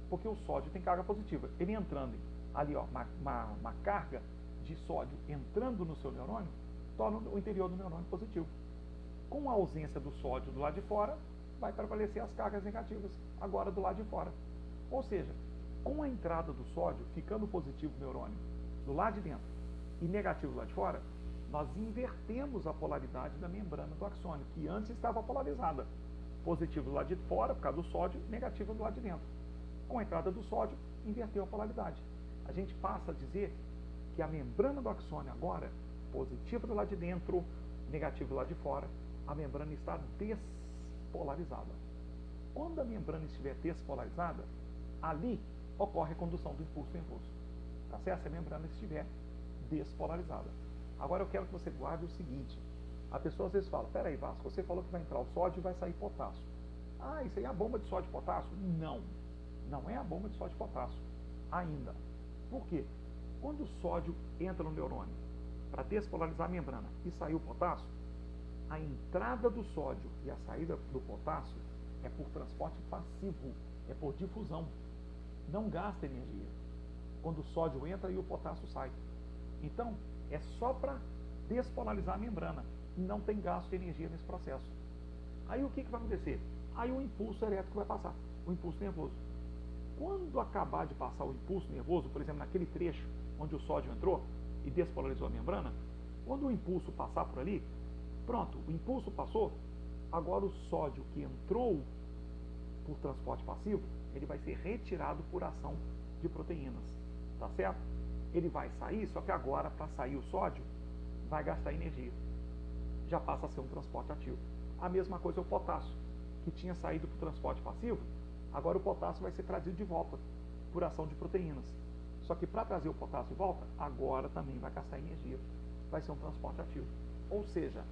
porque o sódio tem carga positiva. Ele entrando ali, ó, uma, uma, uma carga de sódio entrando no seu neurônio, torna o interior do neurônio positivo. Com a ausência do sódio do lado de fora, vai prevalecer as cargas negativas agora do lado de fora. Ou seja, com a entrada do sódio ficando positivo o neurônio do lado de dentro e negativo lado de fora, nós invertemos a polaridade da membrana do axônio, que antes estava polarizada. Positivo do lado de fora, por causa do sódio, negativo do lado de dentro. Com a entrada do sódio, inverteu a polaridade. A gente passa a dizer que a membrana do axônio agora, positiva do lado de dentro, negativo do lado de fora, a membrana está despolarizada. Quando a membrana estiver despolarizada, ali ocorre a condução do impulso nervoso tá certo? Se a membrana estiver despolarizada. Agora eu quero que você guarde o seguinte. A pessoa às vezes fala, peraí Vasco, você falou que vai entrar o sódio e vai sair potássio. Ah, isso aí é a bomba de sódio e potássio? Não, não é a bomba de sódio e potássio. Ainda. Por quê? Quando o sódio entra no neurônio para despolarizar a membrana e sair o potássio, a entrada do sódio e a saída do potássio é por transporte passivo, é por difusão. Não gasta energia quando o sódio entra e o potássio sai. Então, é só para despolarizar a membrana. Não tem gasto de energia nesse processo. Aí o que, que vai acontecer? Aí o impulso elétrico vai passar, o impulso nervoso. Quando acabar de passar o impulso nervoso, por exemplo, naquele trecho onde o sódio entrou e despolarizou a membrana, quando o impulso passar por ali, pronto, o impulso passou, agora o sódio que entrou por transporte passivo, ele vai ser retirado por ação de proteínas tá certo? Ele vai sair, só que agora, para sair o sódio, vai gastar energia. Já passa a ser um transporte ativo. A mesma coisa o potássio, que tinha saído para o transporte passivo, agora o potássio vai ser trazido de volta por ação de proteínas. Só que para trazer o potássio de volta, agora também vai gastar energia. Vai ser um transporte ativo. Ou seja,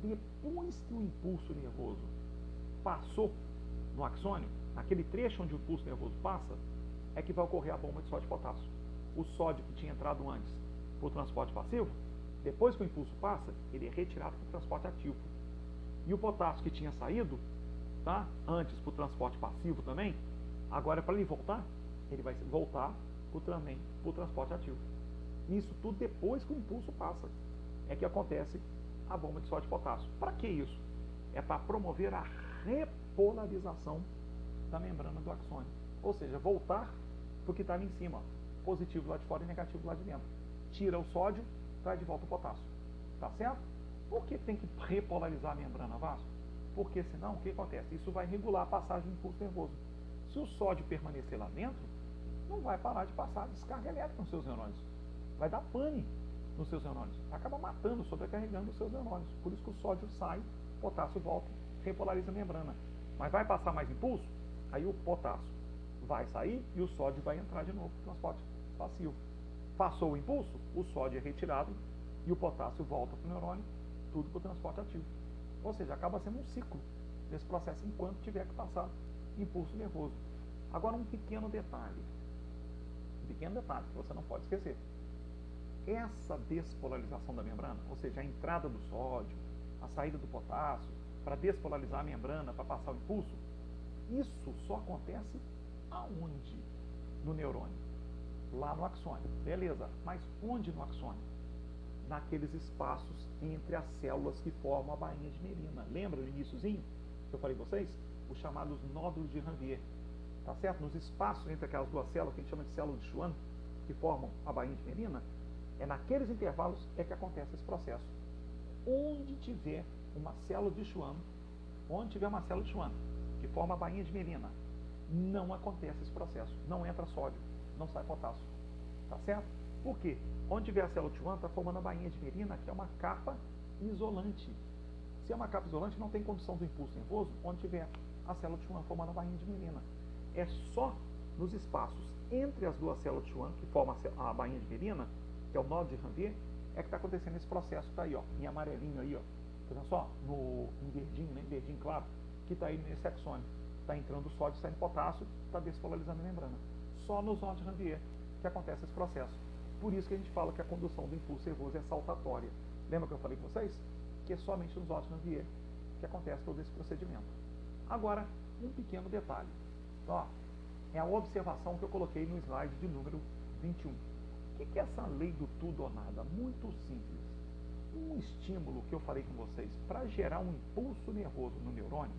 depois que o impulso nervoso passou no axônio, naquele trecho onde o impulso nervoso passa, é que vai ocorrer a bomba de sódio e potássio. O sódio que tinha entrado antes por transporte passivo Depois que o impulso passa, ele é retirado para o transporte ativo. E o potássio que tinha saído, tá? antes para o transporte passivo também, agora para ele voltar, ele vai voltar para o transporte ativo. Isso tudo depois que o impulso passa. É que acontece a bomba de sódio e potássio. Para que isso? É para promover a repolarização da membrana do axônio. Ou seja, voltar para o que está ali em cima. Positivo lá de fora e negativo lá de dentro. Tira o sódio, traz de volta o potássio. Tá certo? Por que tem que repolarizar a membrana vaso? Porque senão, o que acontece? Isso vai regular a passagem do impulso nervoso. Se o sódio permanecer lá dentro, não vai parar de passar descarga elétrica nos seus neurônios. Vai dar pane nos seus neurônios. Acaba matando, sobrecarregando os seus neurônios. Por isso que o sódio sai, o potássio volta, repolariza a membrana. Mas vai passar mais impulso? Aí o potássio vai sair e o sódio vai entrar de novo no transporte passivo. Passou o impulso, o sódio é retirado e o potássio volta para o neurônio, tudo para o transporte ativo. Ou seja, acaba sendo um ciclo desse processo enquanto tiver que passar impulso nervoso. Agora um pequeno detalhe. Um pequeno detalhe que você não pode esquecer. Essa despolarização da membrana, ou seja, a entrada do sódio, a saída do potássio, para despolarizar a membrana, para passar o impulso, isso só acontece aonde? No neurônio lá no axônio. Beleza, mas onde no axônio? Naqueles espaços entre as células que formam a bainha de Merina. Lembra no iníciozinho que eu falei para vocês? Os chamados nódulos de Ranvier. Tá certo? Nos espaços entre aquelas duas células, que a gente chama de células de Schwann, que formam a bainha de Merina, é naqueles intervalos é que acontece esse processo. Onde tiver uma célula de Schwann, onde tiver uma célula de Schwann, que forma a bainha de Merina, não acontece esse processo, não entra sódio não sai potássio. Tá certo? Por quê? Onde tiver a célula T1, está formando a bainha de merina, que é uma capa isolante. Se é uma capa isolante, não tem condução do impulso nervoso, onde tiver a célula T1 formando a bainha de merina. É só nos espaços entre as duas células T1, que formam a bainha de merina, que é o nó de Ranvier, é que está acontecendo esse processo que está aí, ó, em amarelinho aí, ó. Tá vendo só? No, em verdinho, né? em verdinho claro, que está aí nesse axônio. Está entrando sódio, saindo potássio, está despolarizando a membrana só nos nó de Ranvier que acontece esse processo. Por isso que a gente fala que a condução do impulso nervoso é saltatória. Lembra que eu falei com vocês? Que é somente nos nó de Ranvier que acontece todo esse procedimento. Agora, um pequeno detalhe. Ó, é a observação que eu coloquei no slide de número 21. O que é essa lei do tudo ou nada? Muito simples. Um estímulo que eu falei com vocês, para gerar um impulso nervoso no neurônio,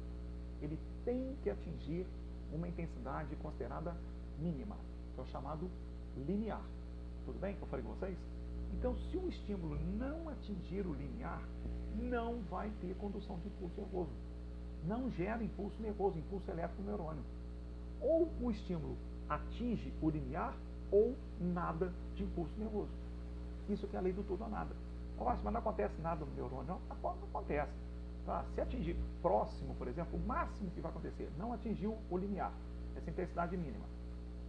ele tem que atingir uma intensidade considerada mínima, que é o chamado linear. Tudo bem que eu falei com vocês? Então, se o estímulo não atingir o linear, não vai ter condução de impulso nervoso. Não gera impulso nervoso, impulso elétrico no neurônio. Ou o estímulo atinge o linear, ou nada de impulso nervoso. Isso que é a lei do tudo ou nada. mas não acontece nada no neurônio. Não, não acontece. Tá? Se atingir próximo, por exemplo, o máximo que vai acontecer, não atingiu o linear, essa intensidade mínima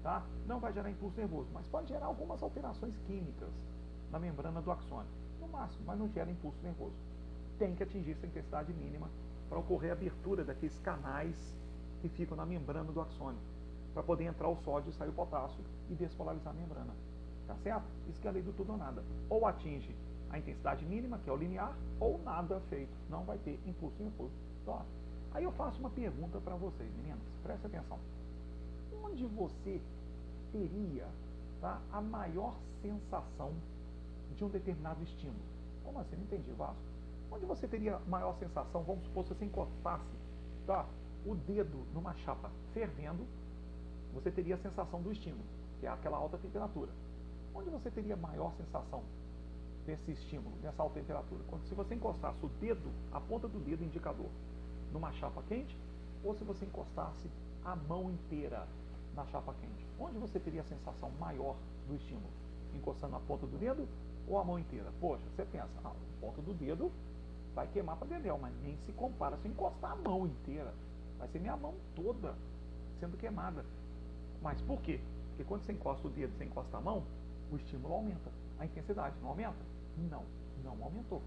tá? não vai gerar impulso nervoso, mas pode gerar algumas alterações químicas na membrana do axônio, no máximo, mas não gera impulso nervoso. Tem que atingir essa intensidade mínima para ocorrer a abertura daqueles canais que ficam na membrana do axônio, para poder entrar o sódio, sair o potássio e despolarizar a membrana. Tá certo? Isso que é a lei do tudo ou nada. Ou atinge a intensidade mínima, que é o linear, ou nada feito. Não vai ter impulso nervoso. Tá? Aí eu faço uma pergunta para vocês, meninas. Preste atenção. Onde você teria tá, a maior sensação de um determinado estímulo. Como assim? Não entendi, Vasco. Onde você teria maior sensação, vamos supor, se você encostasse tá, o dedo numa chapa fervendo, você teria a sensação do estímulo, que é aquela alta temperatura. Onde você teria maior sensação desse estímulo, dessa alta temperatura? Quando se você encostasse o dedo, a ponta do dedo indicador, numa chapa quente, ou se você encostasse a mão inteira na chapa quente? Onde você teria a sensação maior do estímulo? Encostando na ponta do dedo ou a mão inteira? Poxa, você pensa, ah, a ponta do dedo vai queimar para dedéu, mas nem se compara se encostar a mão inteira. Vai ser minha mão toda sendo queimada. Mas por quê? Porque quando você encosta o dedo, você encosta a mão, o estímulo aumenta. A intensidade não aumenta? Não, não aumentou.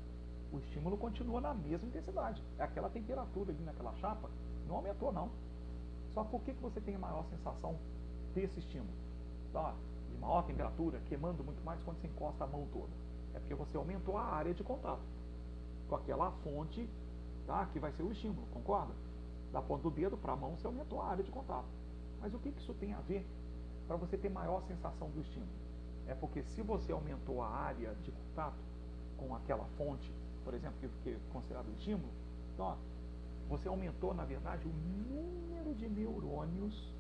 O estímulo continua na mesma intensidade. É aquela temperatura ali naquela chapa, não aumentou não. Só por que, que você tem a maior sensação desse estímulo? Tá? De maior temperatura, queimando muito mais quando você encosta a mão toda. É porque você aumentou a área de contato com aquela fonte tá? que vai ser o estímulo, concorda? Da ponta do dedo para a mão, você aumentou a área de contato. Mas o que, que isso tem a ver para você ter maior sensação do estímulo? É porque se você aumentou a área de contato com aquela fonte, por exemplo, que, é considerado estímulo, então, ó, você aumentou, na verdade, o número de neurônios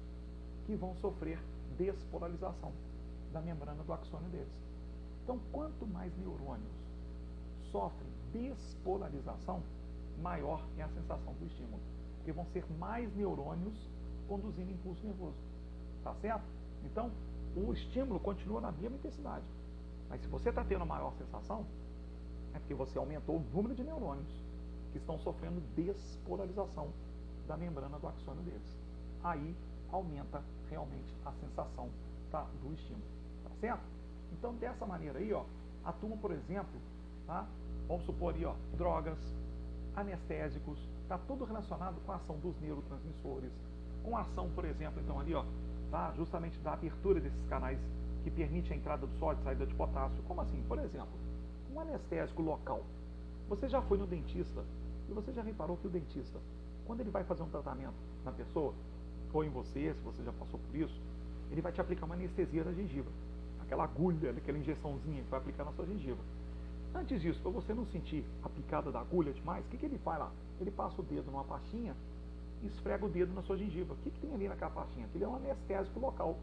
que vão sofrer despolarização da membrana do axônio deles. Então, quanto mais neurônios sofrem despolarização, maior é a sensação do estímulo. Porque vão ser mais neurônios conduzindo impulso nervoso. Tá certo? Então, o estímulo continua na mesma intensidade. Mas se você está tendo maior sensação, é porque você aumentou o número de neurônios que estão sofrendo despolarização da membrana do axônio deles. Aí aumenta realmente a sensação tá, do estímulo. Tá certo? Então, dessa maneira aí, ó, atuam, por exemplo, tá? vamos supor aí, ó, drogas, anestésicos, está tudo relacionado com a ação dos neurotransmissores, com a ação, por exemplo, então ali, ó, tá? justamente da abertura desses canais que permite a entrada do sódio e saída de potássio. Como assim? Por exemplo, um anestésico local. Você já foi no dentista e você já reparou que o dentista, quando ele vai fazer um tratamento na pessoa, ou em você, se você já passou por isso, ele vai te aplicar uma anestesia na gengiva. Aquela agulha, aquela injeçãozinha que vai aplicar na sua gengiva. Antes disso, para você não sentir a picada da agulha demais, o que, que ele faz lá? Ele passa o dedo numa pastinha e esfrega o dedo na sua gengiva. O que, que tem ali naquela pastinha? Aquilo é um anestésico local,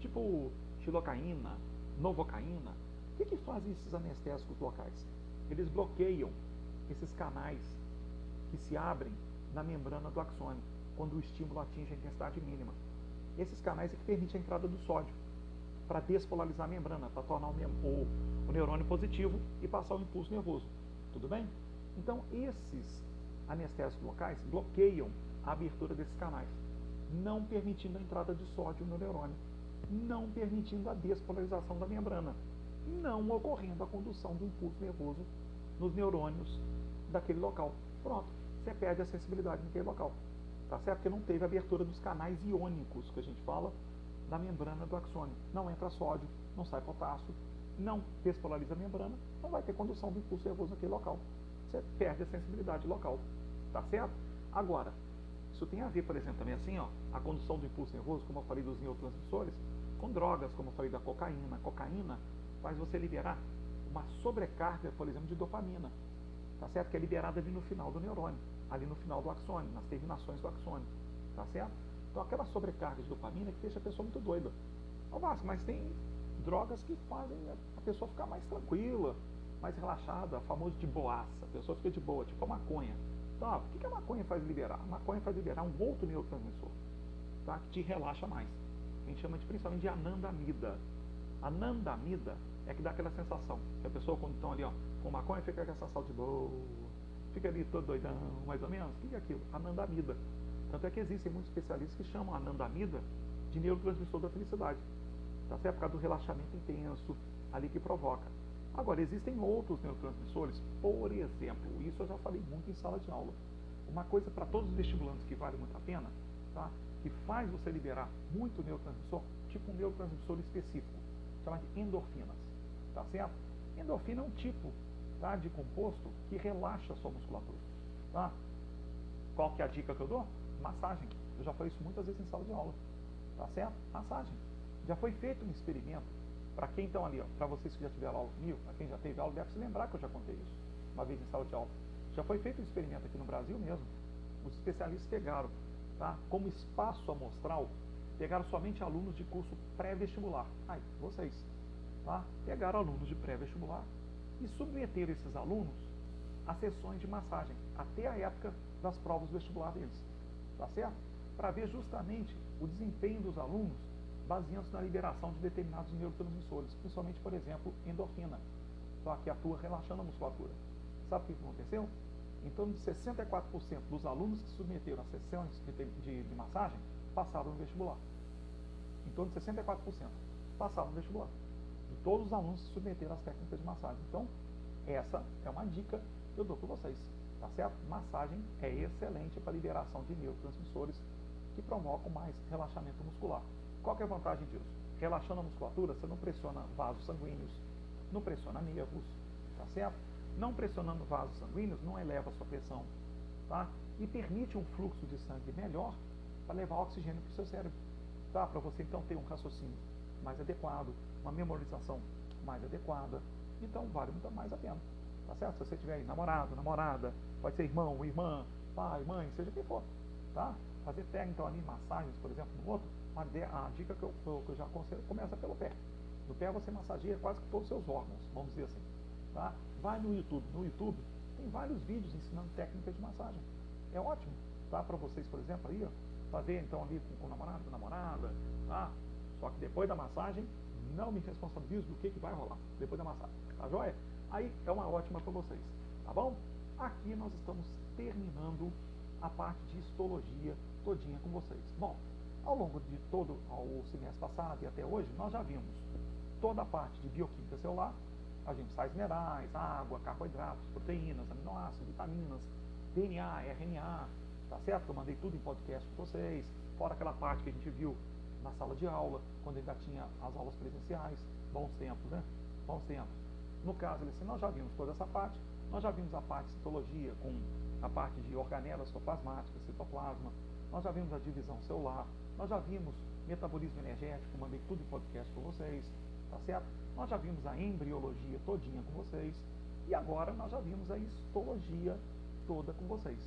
tipo xilocaína, novocaína. O que, que fazem esses anestésicos locais? Eles bloqueiam esses canais que se abrem na membrana do axônio quando o estímulo atinge a intensidade mínima. Esses canais é que permitem a entrada do sódio para despolarizar a membrana, para tornar o, o, o, neurônio positivo e passar o impulso nervoso. Tudo bem? Então, esses anestésicos locais bloqueiam a abertura desses canais, não permitindo a entrada de sódio no neurônio, não permitindo a despolarização da membrana, não ocorrendo a condução do impulso nervoso nos neurônios daquele local. Pronto, você perde a sensibilidade naquele local. Tá certo? Porque não teve abertura dos canais iônicos que a gente fala da membrana do axônio. Não entra sódio, não sai potássio, não despolariza a membrana, não vai ter condução do impulso nervoso naquele local. Você perde a sensibilidade local. Tá certo? Agora, isso tem a ver, por exemplo, também assim, ó, a condução do impulso nervoso, como eu falei dos neurotransmissores, com drogas, como eu falei da cocaína. A cocaína faz você liberar uma sobrecarga, por exemplo, de dopamina. Tá certo? Que é liberada ali no final do neurônio, ali no final do axônio, nas terminações do axônio. Tá certo? Então aquela sobrecarga de dopamina que deixa a pessoa muito doida. Ó, Vasco, mas tem drogas que fazem a pessoa ficar mais tranquila, mais relaxada, famoso de boaça. A pessoa fica de boa, tipo a maconha. Então, ó, o que a maconha faz liberar? A maconha faz liberar um outro neurotransmissor, tá? que te relaxa mais. A gente chama de, principalmente de anandamida. Anandamida é que dá aquela sensação. Que a pessoa, quando estão ali ó, com maconha, fica com essa sensação de boa, fica ali todo doidão, mais ou menos. O que é aquilo? Anandamida. Tanto é que existem muitos especialistas que chamam a anandamida de neurotransmissor da felicidade. Tá certo? Por causa do relaxamento intenso ali que provoca. Agora, existem outros neurotransmissores, por exemplo, isso eu já falei muito em sala de aula. Uma coisa para todos os vestibulantes que vale muito a pena, tá? que faz você liberar muito neurotransmissor, tipo um neurotransmissor específico, chamado de endorfinas. Tá certo? Endorfina é um tipo tá, de composto que relaxa a sua musculatura. Tá? Qual que é a dica que eu dou? Massagem. Eu já falei isso muitas vezes em sala de aula. Tá certo? Massagem. Já foi feito um experimento. Para quem estão ali, para vocês que já tiveram aula comigo, para quem já teve aula, deve se lembrar que eu já contei isso uma vez em sala de aula. Já foi feito um experimento aqui no Brasil mesmo. Os especialistas pegaram, tá? como espaço amostral, pegaram somente alunos de curso pré-vestibular. Aí, vocês. Tá? Pegaram alunos de pré-vestibular e submeteram esses alunos a sessões de massagem, até a época das provas vestibular deles tá certo? Para ver justamente o desempenho dos alunos baseando-se na liberação de determinados neurotransmissores, principalmente, por exemplo, endorfina, tá? que atua relaxando a musculatura. Sabe o que aconteceu? Em torno de 64% dos alunos que submeteram a sessões de, de, de massagem passaram no vestibular. Em torno de 64% passaram no vestibular. Todos os alunos que submeteram às técnicas de massagem. Então, essa é uma dica que eu dou para vocês. Tá certo? Massagem é excelente para liberação de neurotransmissores que provocam mais relaxamento muscular. Qual é a vantagem disso? Relaxando a musculatura, você não pressiona vasos sanguíneos, não pressiona nervos, tá certo? Não pressionando vasos sanguíneos não eleva a sua pressão, tá? E permite um fluxo de sangue melhor para levar oxigênio para o seu cérebro, tá? Para você então ter um raciocínio mais adequado, uma memorização mais adequada, então vale muito mais a pena, tá certo? Se você tiver aí namorado, namorada, pode ser irmão, irmã, pai, mãe, seja quem for, tá? Fazer técnica ali, massagens, por exemplo, no outro, a dica que eu, que eu já aconselho começa pelo pé. No pé você massageia quase que todos os seus órgãos, vamos dizer assim. Tá? Vai no YouTube. No YouTube tem vários vídeos ensinando técnicas de massagem. É ótimo, tá? Para vocês, por exemplo, aí, ó, fazer então ali com, com o namorado, namorada, tá? Só que depois da massagem, não me responsabilizo do que, que vai rolar depois da massagem, tá joia? Aí é uma ótima para vocês, tá bom? Aqui nós estamos terminando a parte de histologia todinha com vocês. Bom, ao longo de todo o semestre passado e até hoje, nós já vimos toda a parte de bioquímica celular, a gente sais minerais, água, carboidratos, proteínas, aminoácidos, vitaminas, DNA, RNA, tá certo? Eu mandei tudo em podcast para vocês, fora aquela parte que a gente viu na sala de aula, quando ainda tinha as aulas presenciais, bons tempos, né? Bons tempos. No caso, assim, nós já vimos toda essa parte, nós já vimos a parte de citologia, com a parte de organelas citoplasmáticas, citoplasma, nós já vimos a divisão celular, nós já vimos metabolismo energético, mandei tudo em podcast para vocês, tá certo? Nós já vimos a embriologia todinha com vocês e agora nós já vimos a histologia toda com vocês,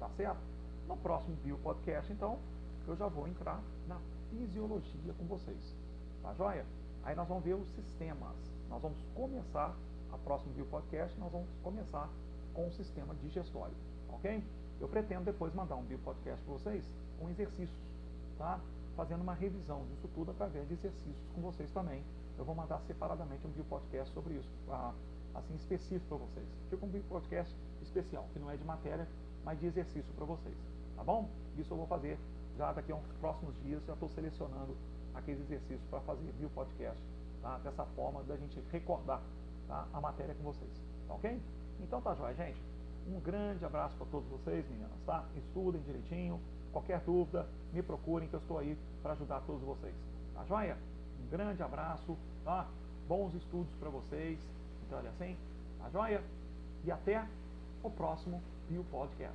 tá certo? No próximo Bio Podcast, então, eu já vou entrar na fisiologia com vocês, tá joia? Aí nós vamos ver os sistemas. Nós vamos começar, a próximo Bio Podcast, nós vamos começar com o sistema digestório, ok? Eu pretendo depois mandar um Bio Podcast para vocês com exercícios tá? Fazendo uma revisão disso tudo através de exercícios com vocês também. Eu vou mandar separadamente um vídeo podcast sobre isso, ah, assim específico para vocês. Fica um vídeo podcast especial, que não é de matéria, mas de exercício para vocês, tá bom? Isso eu vou fazer já daqui a uns próximos dias, já estou selecionando aqueles exercícios para fazer vídeo podcast, tá? Dessa forma da gente recordar tá? a matéria com vocês, tá ok? Então tá jóia, gente. Um grande abraço para todos vocês, meninas, tá? Estudem direitinho, Qualquer dúvida, me procurem que eu estou aí para ajudar todos vocês. Tá joia? Um grande abraço, tá? Bons estudos para vocês. Então, olha assim, tá joia? E até o próximo Bio Podcast.